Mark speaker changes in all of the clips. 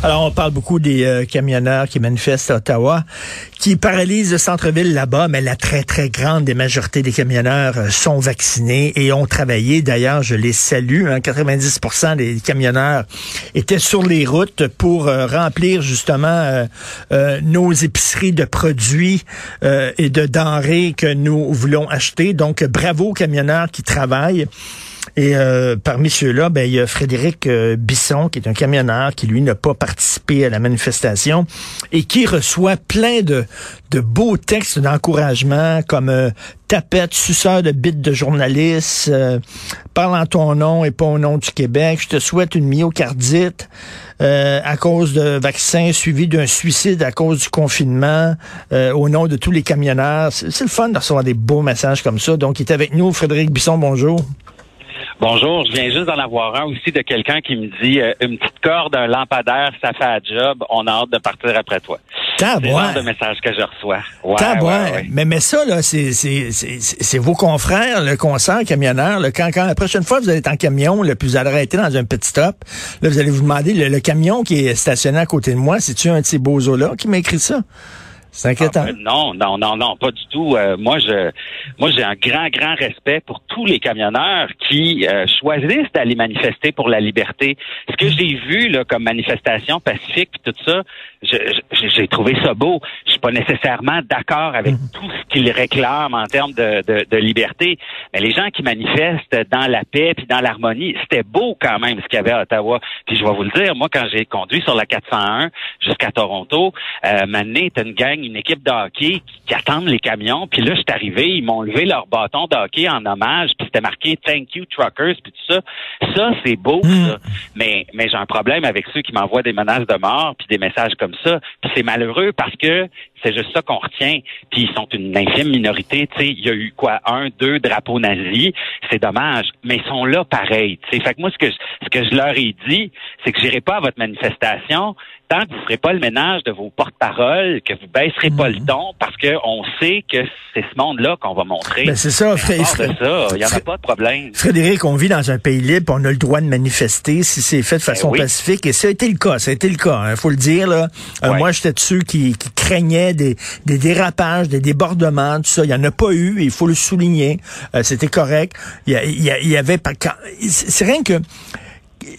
Speaker 1: Alors, on parle beaucoup des euh, camionneurs qui manifestent à Ottawa, qui paralysent le centre-ville là-bas, mais la très, très grande des majorités des camionneurs euh, sont vaccinés et ont travaillé. D'ailleurs, je les salue. Hein, 90% des camionneurs étaient sur les routes pour euh, remplir justement nos épiceries de produits et de denrées que nous voulons acheter. Donc, bravo aux camionneurs qui travaillent. Et euh, parmi ceux-là, ben, il y a Frédéric euh, Bisson, qui est un camionneur, qui lui n'a pas participé à la manifestation et qui reçoit plein de, de beaux textes d'encouragement comme euh, tapette, suceur de bite de journaliste, parle en ton nom et pas au nom du Québec, je te souhaite une myocardite. à cause de vaccins suivi d'un suicide à cause du confinement au nom de tous les camionneurs. C'est le fun de recevoir des beaux messages comme ça. Donc, il est avec nous, Frédéric Bisson, bonjour.
Speaker 2: Bonjour, je viens juste d'en avoir un aussi de quelqu'un qui me dit euh, une petite corde, un lampadaire, ça fait un job, on a hâte de partir après toi. C'est le genre de message que je reçois. Ouais,
Speaker 1: Mais, mais ça, là, c'est vos confrères, le concert camionneur. quand, quand la prochaine fois vous allez être en camion, le plus vous allez arrêter dans un petit stop, là, vous allez vous demander, le, camion qui est stationné à côté de moi, c'est-tu un de ces beaux-là qui m'a écrit ça? C'est inquiétant.
Speaker 2: Ah, ben, non, non, non, non, pas du tout. Euh, moi, je, moi, j'ai un grand, grand respect pour tous les camionneurs qui euh, choisissent d'aller manifester pour la liberté. Ce que j'ai vu là, comme manifestation pacifique, tout ça, j'ai trouvé ça beau. Je suis pas nécessairement d'accord avec mhm. tout ce qu'ils réclament en termes de, de, de, liberté, mais les gens qui manifestent dans la paix puis dans l'harmonie, c'était beau quand même ce qu'il y avait à Ottawa. Puis je vais vous le dire, moi, quand j'ai conduit sur la 401 jusqu'à Toronto, euh, Mané une gang une équipe de hockey qui, attendent les camions. Puis là, je suis arrivé, ils m'ont levé leur bâton de hockey en hommage, puis c'était marqué Thank you Truckers, puis tout ça. Ça, c'est beau, hmm. ça. Mais, mais j'ai un problème avec ceux qui m'envoient des menaces de mort, puis des messages comme ça. Puis c'est malheureux parce que c'est juste ça qu'on retient. Puis ils sont une infime minorité. Tu sais, il y a eu quoi, un, deux drapeaux nazis. C'est dommage, mais ils sont là pareil. Tu sais, fait que moi ce que ce que je leur ai dit, c'est que j'irai pas à votre manifestation tant que vous ferez pas le ménage de vos porte-paroles, que vous baisserez pas le mhm. ton, parce qu'on sait que c'est ce monde-là qu'on va montrer.
Speaker 1: Ben c'est ça,
Speaker 2: Frédéric. il y en a pas de problème.
Speaker 1: Frédéric, on vit dans un pays libre, on a le droit de manifester si c'est fait de ben façon pacifique, et ça a été le cas, ça a été le cas, il hein, faut le dire. Là. Euh, moi, j'étais de ceux qui, qui craignaient des, des, dérapages, des débordements, tout ça. Il y en a pas eu, il faut le souligner. Euh, c'était correct. Il y, il y avait pas... C'est rien que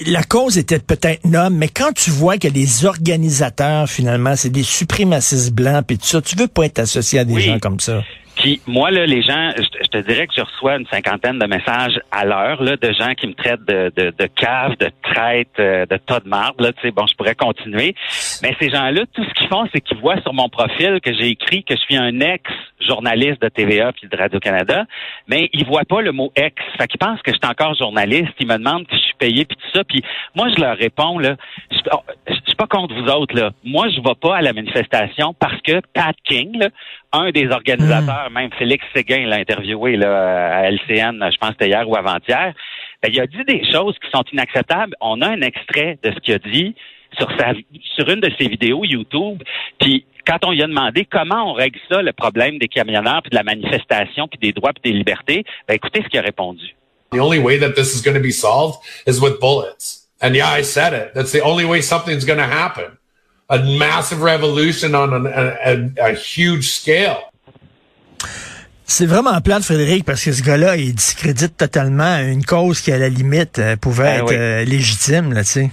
Speaker 1: la cause était peut-être noble, mais quand tu vois que les organisateurs, finalement, c'est des suprémacistes blancs, puis tout ça, tu veux pas être associé à des gens comme ça.
Speaker 2: Puis moi, là, les gens, je, te dirais que je reçois une cinquantaine de messages à l'heure là, de gens qui me traitent de, de, de cave, de traite, euh, de tas de marde. Là, bon, je pourrais continuer. Mais ces gens-là, tout ce qu'ils font, c'est qu'ils voient sur mon profil que j'ai écrit que je suis un ex-journaliste de TVA puis de Radio-Canada, mais ils voient pas le mot ex. Fait qu'ils pensent que je suis encore journaliste. Ils me demandent si je suis payé puis tout ça. Puis moi, je leur réponds, là, je, je suis pas contre vous autres, là. Moi, je vais pas à la manifestation parce que Pat King, là, un des organisateurs, hmm. même Félix Séguin l'a interviewé là, à LCN, je pense que c'était hier ou avant-hier, ben, il a dit des choses qui sont inacceptables. On a un extrait de ce qu'il a dit sur, sa, sur une de ses vidéos YouTube. Puis quand on lui a demandé comment on règle ça, le problème des camionneurs, puis de la manifestation, puis des droits, puis des libertés, ben écoutez ce qu'il a répondu.
Speaker 3: The only way that this is going to be solved is with bullets. And yeah, I said it. That's the only way something's going to happen. A massive revolution on a, a, a huge scale.
Speaker 1: C'est vraiment plate, Frédéric, parce que ce gars-là, il discrédite totalement une cause qui, à la limite, euh, pouvait
Speaker 2: Ben
Speaker 1: être
Speaker 2: oui.
Speaker 1: euh, légitime, là, tu sais.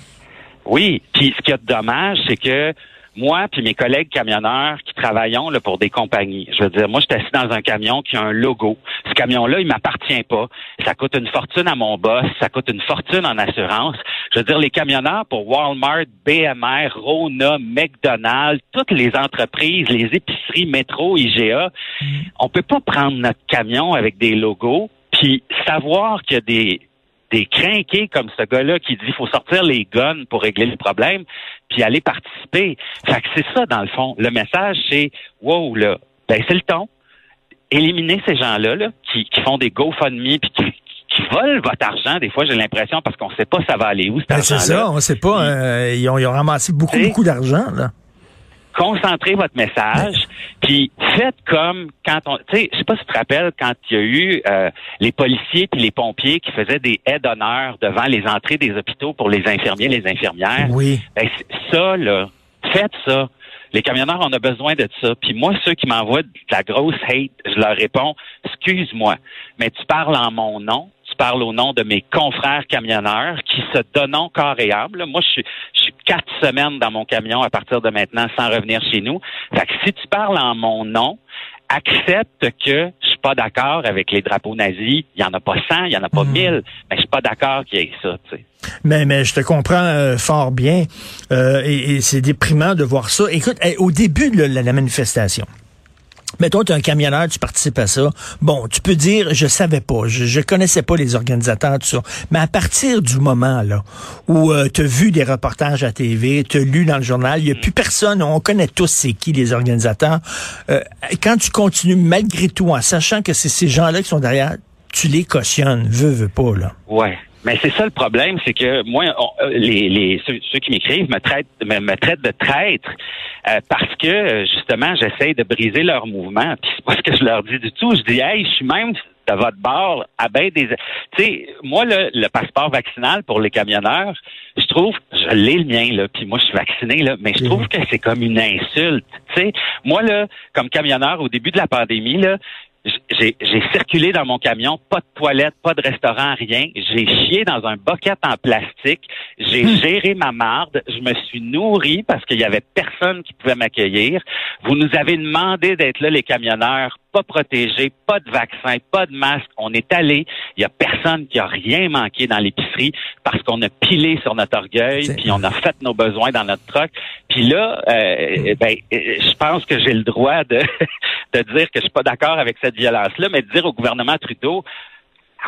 Speaker 2: Oui, puis ce qui est dommage, c'est que moi puis mes collègues camionneurs qui travaillons là, pour des compagnies, je veux dire, moi je suis assis dans un camion qui a un logo. Ce camion-là, il m'appartient pas. Ça coûte une fortune à mon boss, ça coûte une fortune en assurance. Je veux dire, les camionneurs pour Walmart, BMR, Rona, McDonald's, toutes les entreprises, les épiceries, métro, IGA, on peut pas prendre notre camion avec des logos puis savoir qu'il y a des des crinqués comme ce gars-là qui dit faut sortir les guns pour régler le problème, puis aller participer. Fait que c'est ça, dans le fond. Le message, c'est wow, là, ben c'est le ton. Éliminer ces gens-là là, qui, qui font des GoFundMe puis qui, qui volent votre argent, des fois, j'ai l'impression, parce qu'on sait pas ça va aller où, cet
Speaker 1: Ben, c'est ça, on sait pas. euh, ils, ont, ils ont ramassé beaucoup, beaucoup d'argent, là.
Speaker 2: Concentrez votre message, puis faites comme quand on, tu sais, je sais pas si tu te rappelles quand il y a eu euh, les policiers puis les pompiers qui faisaient des aides d'honneur devant les entrées des hôpitaux pour les infirmiers, les infirmières.
Speaker 1: Oui.
Speaker 2: Ben, ça là, faites ça. Les camionneurs, on a besoin de ça. Puis moi, ceux qui m'envoient de la grosse hate, je leur réponds, excuse-moi, mais tu parles en mon nom, tu parles au nom de mes confrères camionneurs qui se donnent corps et âme. là. Moi, je suis, je suis quatre semaines dans mon camion à partir de maintenant sans revenir chez nous. Fait que si tu parles en mon nom, accepte que je suis pas d'accord avec les drapeaux nazis. Il y en a pas 100, il y en a pas 1000, mais je suis pas d'accord qu'il y ait ça, tu sais.
Speaker 1: Mais, mais je te comprends euh, fort bien. Euh, et et c'est déprimant de voir ça. Écoute, au début de la, la manifestation, Mettons, tu es un camionneur, tu participes à ça. Bon, tu peux dire, je savais pas, je, je connaissais pas les organisateurs, tout ça. Mais à partir du moment là où tu as vu des reportages à TV, tu as lu dans le journal, il n'y a plus personne, on connaît tous c'est qui les organisateurs. Euh, quand tu continues malgré tout, en sachant que c'est ces gens-là qui sont derrière, tu les cautionnes, veux, veux pas, là.
Speaker 2: Ouais. Mais c'est ça le problème, c'est que moi, on- euh, les, les ceux, ceux qui m'écrivent me traitent me, me traitent de traître euh, parce que justement j'essaie de briser leur mouvement. Puis c'est pas ce que je leur dis du tout. Je dis hey, je suis même de votre bord à ben des. Tu sais, moi le, le passeport vaccinal pour les camionneurs, je trouve, je l'ai le mien là, puis moi je suis vacciné là, mais je trouve que c'est comme une insulte. Tu sais, moi là, comme camionneur au début de la pandémie là, j'ai circulé dans mon camion, pas de toilette, pas de restaurant, rien. J'ai chié dans un bucket en plastique. J'ai géré ma marde. Je me suis nourri parce qu'il y avait personne qui pouvait m'accueillir. Vous nous avez demandé d'être là, les camionneurs, pas protégés, pas de vaccin, pas de masque. On est allé. Il y a personne qui a rien manqué dans l'épicerie parce qu'on a pilé sur notre orgueil, puis on a fait nos besoins dans notre truck. Puis là, euh, ben, euh, je pense que j'ai le droit de, de dire que je suis pas d'accord avec cette violence-là, mais de dire au gouvernement Trudeau,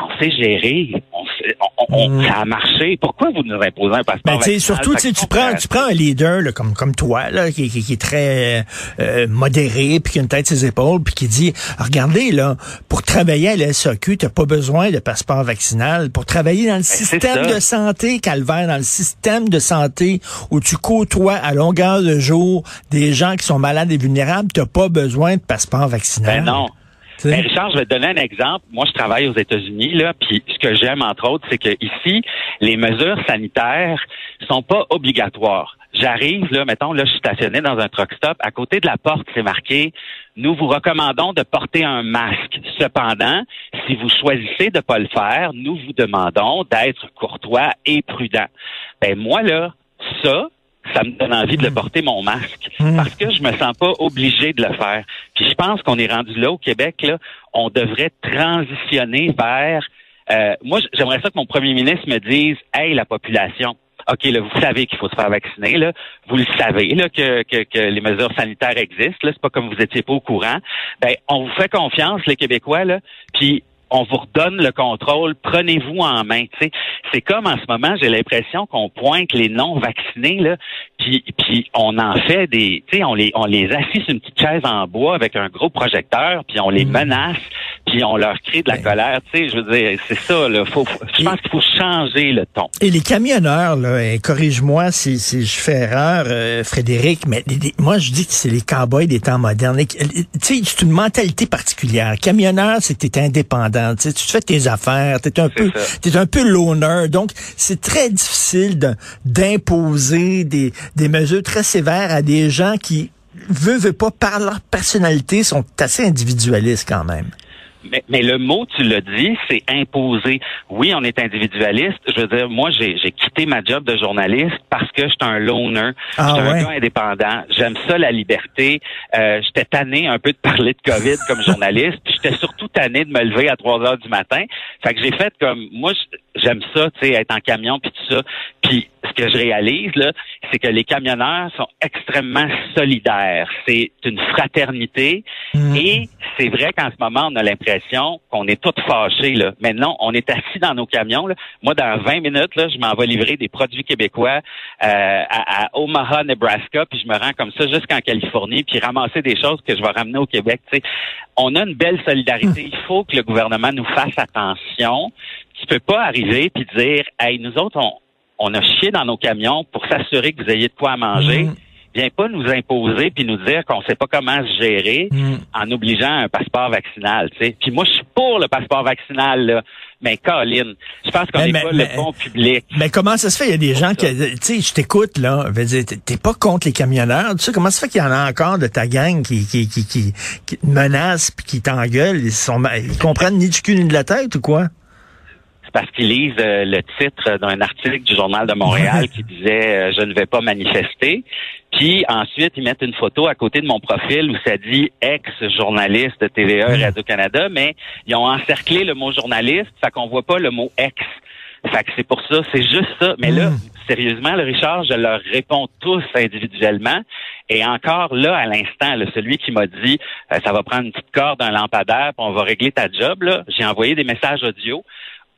Speaker 2: on sait gérer, on sait- on- on-
Speaker 1: Mm.
Speaker 2: ça a marché. Pourquoi vous nous imposez un passeport
Speaker 1: Ben, tu surtout, tu tu prends, tu prends un leader là, comme comme toi là, qui, qui, qui est très euh, modéré, puis qui a une tête sur ses épaules, puis qui dit, regardez là, pour travailler à la SAQ, t'as pas besoin de passeport vaccinal. Pour travailler dans le système
Speaker 2: ça.
Speaker 1: de santé, calvaire, dans le système de santé où tu côtoies à longueur de jour des gens qui sont malades et vulnérables, t'as pas besoin de passeport vaccinal.
Speaker 2: Ben non. Ben Richard, je vais te donner un exemple. Moi, je travaille aux États-Unis, là, puis ce que j'aime, entre autres, c'est que ici, les mesures sanitaires sont pas obligatoires. J'arrive, là, mettons, là, je suis stationné dans un truck stop. À côté de la porte, c'est marqué Nous vous recommandons de porter un masque. Cependant, si vous choisissez de pas le faire, nous vous demandons d'être courtois et prudent. Ben moi, là, ça, ça me donne envie de le porter mon masque
Speaker 1: Mm.
Speaker 2: parce que je me sens pas obligé de le faire. Puis je pense qu'on est rendu là au Québec là, on devrait transitionner vers euh, moi j'aimerais ça que mon premier ministre me dise "Hey la population, OK, là, vous savez qu'il faut se faire vacciner, là. Vous le savez, là, que, que, que les mesures sanitaires existent, là. C'est pas comme vous étiez pas au courant. Ben, on vous fait confiance, les Québécois, là. Puis, on vous redonne le contrôle, prenez-vous en main. tu sais. C'est comme en ce moment, j'ai l'impression qu'on pointe les non vaccinés là, puis, puis on en fait des, tu sais, on les on les sur une petite chaise en bois avec un gros projecteur, puis on les menace, puis on leur crie de la
Speaker 1: Ben.
Speaker 2: colère. Tu sais, je veux dire, c'est ça. Là, faut, faut- je pense qu'il faut changer le ton.
Speaker 1: Et les camionneurs, là, et corrige-moi si, si je fais erreur, euh, Frédéric, mais les- les- moi je dis que c'est les cowboys des temps modernes. Tu sais, c'est une mentalité particulière. Camionneur, c'est que t'es indépendant. Tu fais tes affaires, t'es un peu, t'es un peu loner. Donc, c'est très difficile de- d'imposer des, des mesures très sévères à des gens qui veut, veut pas, par leur personnalité, sont assez individualistes quand même.
Speaker 2: Mais, mais le mot, tu l'as dit, c'est imposer. Oui, on est individualiste. Je veux dire, moi, j'ai j'ai quitté ma job de journaliste parce que j'étais un loner.
Speaker 1: Ah
Speaker 2: j'étais
Speaker 1: ouais?
Speaker 2: un gars indépendant. J'aime ça, la liberté. Euh, j'étais tanné un peu de parler de COVID comme journaliste. Puis j'étais surtout tanné de me lever à 3 heures du matin. Fait que j'ai fait comme, moi, j'aime ça, tu sais, être en camion puis tout ça. Puis ce que je réalise, là, c'est que les camionneurs sont extrêmement solidaires. C'est une fraternité.
Speaker 1: Mm.
Speaker 2: Et c'est vrai qu'en ce moment, on a l'impression qu'on est tous fâchés. Là. Mais non, on est assis dans nos camions. Là. Moi, dans 20 minutes, là, je m'en vais livrer des produits québécois euh, à, à Omaha, Nebraska, puis je me rends comme ça jusqu'en Californie, puis ramasser des choses que je vais ramener au Québec. On a une belle solidarité. Il faut que le gouvernement nous fasse attention. Tu peux pas arriver puis dire, hey, nous autres, on, on a chié dans nos camions pour s'assurer que vous ayez de quoi à manger.
Speaker 1: Mm.
Speaker 2: Viens pas nous imposer puis nous dire qu'on sait pas comment se gérer
Speaker 1: Mm.
Speaker 2: en obligeant un passeport vaccinal, tu sais. Puis moi, je suis pour le passeport vaccinal, là. Mais Colin, je pense qu'on n'est pas
Speaker 1: mais-
Speaker 2: le bon public.
Speaker 1: Mais comment ça se fait? Il y a des gens qui, tu sais, je t'écoute, là, je veux dire, t'es- pas contre les camionneurs, tu sais, comment ça se fait qu'il y en a encore de ta gang qui, qui, qui, qui, qui te menacent puis qui t'engueulent? Ils sont, ils comprennent ni du cul ni de la tête ou quoi?
Speaker 2: C'est parce qu'ils lisent euh, le titre d'un article du Journal de Montréal qui disait euh, Je ne vais pas manifester. Puis ensuite, ils mettent une photo à côté de mon profil où ça dit ex-journaliste de TVA et Radio-Canada, mais ils ont encerclé le mot journaliste, fait qu'on voit pas le mot ex. Fait que c'est pour ça, c'est juste ça. Mais là, sérieusement, le Richard, je leur réponds tous individuellement. Et encore là, à l'instant, celui qui m'a dit euh, ça va prendre une petite corde, un lampadaire, puis on va régler ta job, là, j'ai envoyé des messages audio.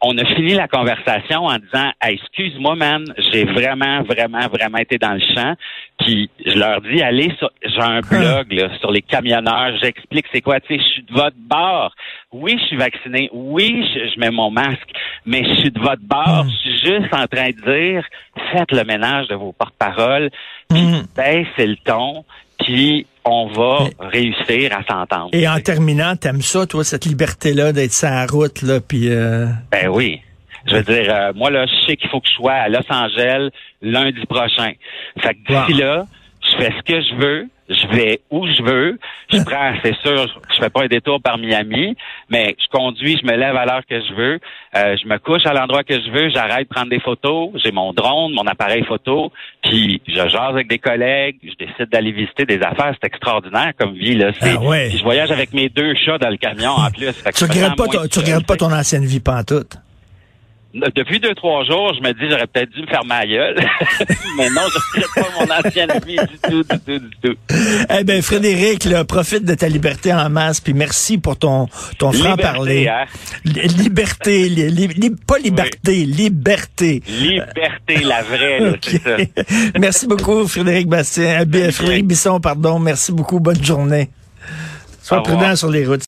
Speaker 2: On a fini la conversation en disant Hey, excuse-moi, man, j'ai vraiment, vraiment, vraiment été dans le champ. Puis je leur dis allez sur j'ai un blog là, sur les camionneurs, j'explique c'est quoi, tu sais, je suis de votre bord. Oui, je suis vacciné, oui, je, je mets mon masque, mais je suis de votre bord. Je suis juste en train de dire faites le ménage de vos porte-paroles, puis
Speaker 1: Mm.
Speaker 2: baissez le ton, puis on va réussir à s'entendre.
Speaker 1: Et en terminant, t'aimes ça, toi, cette liberté-là d'être sur la route, là, puis euh,
Speaker 2: Ben oui. Je veux dire, euh, moi, là, je sais qu'il faut que je sois à Los Angeles lundi prochain. Fait que d'ici
Speaker 1: Wow.
Speaker 2: là, je fais ce que je veux, je vais où je veux, je prends, c'est sûr, je fais pas un détour par Miami, mais je conduis, je me lève à l'heure que je veux, euh, je me couche à l'endroit que je veux, j'arrête de prendre des photos, j'ai mon drone, mon appareil photo, puis je jase avec des collègues, je décide d'aller visiter des affaires, c'est extraordinaire comme vie, là.
Speaker 1: Ah ouais.
Speaker 2: Puis je voyage avec mes deux chats dans le camion en plus.
Speaker 1: Tu regrettes pas, ton- tu regrettes pas ton ancienne vie pantoute?
Speaker 2: Depuis deux, trois jours, je me dis j'aurais peut-être dû me faire ma gueule. Mais non, je ne pas mon ancienne vie du tout, du tout, du tout.
Speaker 1: Eh ben, Frédéric, là, profite de ta liberté en masse, puis merci pour ton, ton franc-parler.
Speaker 2: Liberté, hein?
Speaker 1: Li- Liberté, li- li- li- pas liberté, liberté.
Speaker 2: Liberté, la vraie, là, c'est ça.
Speaker 1: Merci beaucoup, Frédéric Bastien. Frédéric Bisson, pardon. Merci beaucoup. Bonne journée. Sois prudent sur les routes.